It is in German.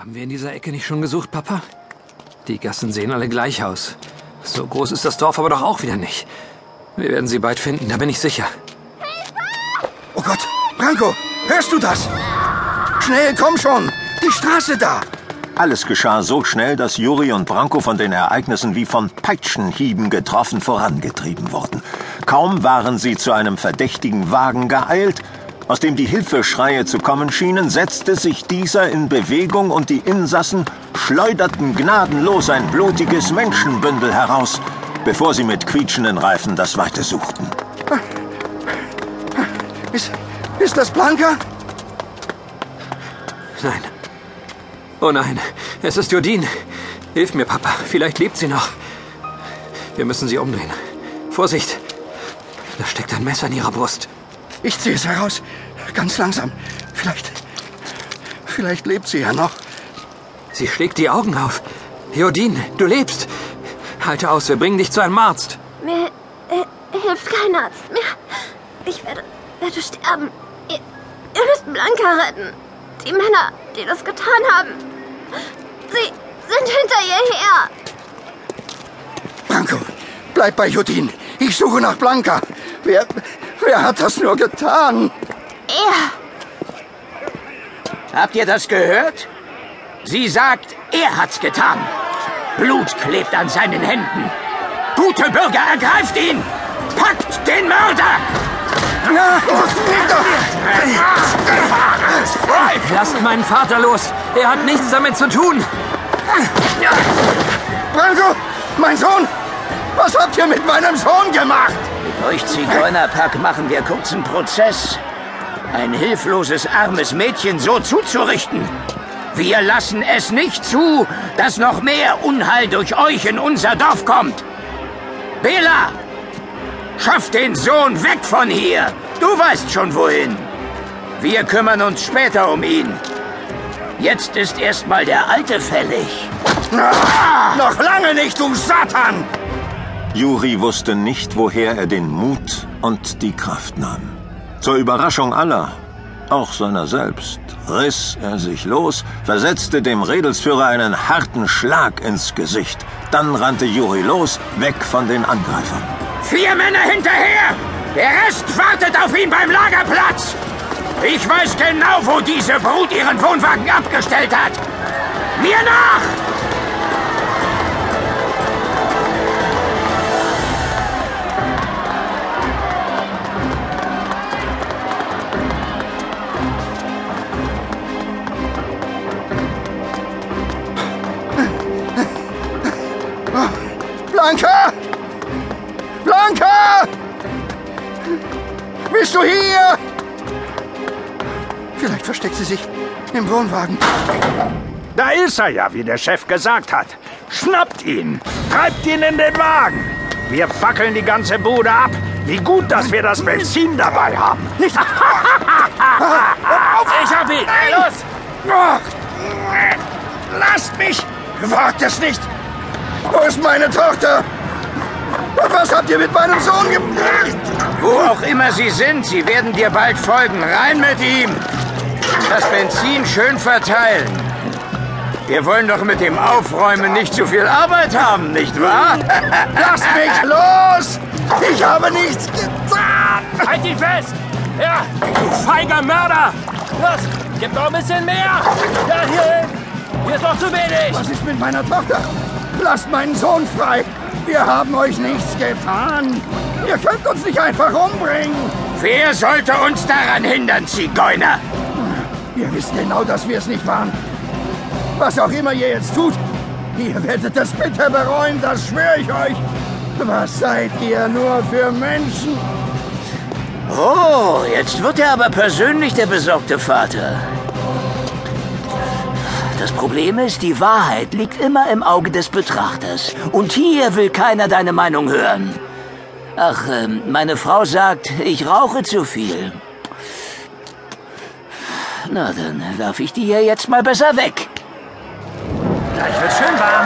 Haben wir in dieser Ecke nicht schon gesucht, Papa? Die Gassen sehen alle gleich aus. So groß ist das Dorf aber doch auch wieder nicht. Wir werden sie bald finden, da bin ich sicher. Oh Gott, Branko, hörst du das? Schnell, komm schon! Die Straße da! Alles geschah so schnell, dass Juri und Branko von den Ereignissen wie von Peitschenhieben getroffen vorangetrieben wurden. Kaum waren sie zu einem verdächtigen Wagen geeilt, aus dem die Hilfeschreie zu kommen schienen, setzte sich dieser in Bewegung und die Insassen schleuderten gnadenlos ein blutiges Menschenbündel heraus, bevor sie mit quietschenden Reifen das Weite suchten. Ist, ist das Blanca? Nein. Oh nein, es ist Jodine. Hilf mir, Papa. Vielleicht lebt sie noch. Wir müssen sie umdrehen. Vorsicht! Da steckt ein Messer in ihrer Brust. Ich ziehe es heraus. Ganz langsam. Vielleicht. Vielleicht lebt sie ja noch. Sie schlägt die Augen auf. Jodine, du lebst. Halte aus, wir bringen dich zu einem Arzt. Mir äh, hilft kein Arzt mehr. Ich werde, werde sterben. Ihr, ihr müsst Blanca retten. Die Männer, die das getan haben. Sie sind hinter ihr her. Branko, bleib bei Judin. Ich suche nach Blanca. Wer, wer hat das nur getan? Er. Habt ihr das gehört? Sie sagt, er hat's getan. Blut klebt an seinen Händen. Gute Bürger, ergreift ihn! Packt den Mörder! Na, los! Lasst meinen Vater los. Er hat nichts damit zu tun. Branko, mein Sohn! Was habt ihr mit meinem Sohn gemacht? Euch Zigeunerpack machen wir kurzen Prozess. Ein hilfloses, armes Mädchen so zuzurichten. Wir lassen es nicht zu, dass noch mehr Unheil durch euch in unser Dorf kommt. Bela, schaff den Sohn weg von hier. Du weißt schon wohin. Wir kümmern uns später um ihn. Jetzt ist erstmal der Alte fällig. Ah, noch lange nicht, du Satan! Juri wusste nicht, woher er den Mut und die Kraft nahm. Zur Überraschung aller, auch seiner selbst, riss er sich los, versetzte dem Redelsführer einen harten Schlag ins Gesicht. Dann rannte Juri los, weg von den Angreifern. Vier Männer hinterher! Der Rest wartet auf ihn beim Lagerplatz! Ich weiß genau, wo diese Brut ihren Wohnwagen abgestellt hat! Mir nach! Blanca! Blanca! Bist du hier? Vielleicht versteckt sie sich im Wohnwagen. Da ist er ja, wie der Chef gesagt hat. Schnappt ihn! Treibt ihn in den Wagen! Wir fackeln die ganze Bude ab. Wie gut, dass wir das Benzin dabei haben. Nicht? Ich hab ihn! Los! Lasst mich! Wagt es nicht! Wo ist meine Tochter? Und was habt ihr mit meinem Sohn gemacht? Wo auch immer sie sind, sie werden dir bald folgen. Rein mit ihm! Das Benzin schön verteilen. Wir wollen doch mit dem Aufräumen nicht zu viel Arbeit haben, nicht wahr? Lasst mich los! Ich habe nichts getan! Halt ihn fest! Ja, du feiger Mörder! Los, gib noch ein bisschen mehr! Ja, hier hin! Hier ist noch zu wenig! Was ist mit meiner Tochter? Lasst meinen Sohn frei! Wir haben euch nichts getan! Ihr könnt uns nicht einfach umbringen! Wer sollte uns daran hindern, Zigeuner? Ihr wisst genau, dass wir es nicht waren. Was auch immer ihr jetzt tut, ihr werdet das bitter bereuen, das schwöre ich euch. Was seid ihr nur für Menschen? Oh, jetzt wird er aber persönlich der besorgte Vater. Das Problem ist, die Wahrheit liegt immer im Auge des Betrachters. Und hier will keiner deine Meinung hören. Ach, ähm, meine Frau sagt, ich rauche zu viel. Na, dann werf ich die hier jetzt mal besser weg. Gleich wird schön warm.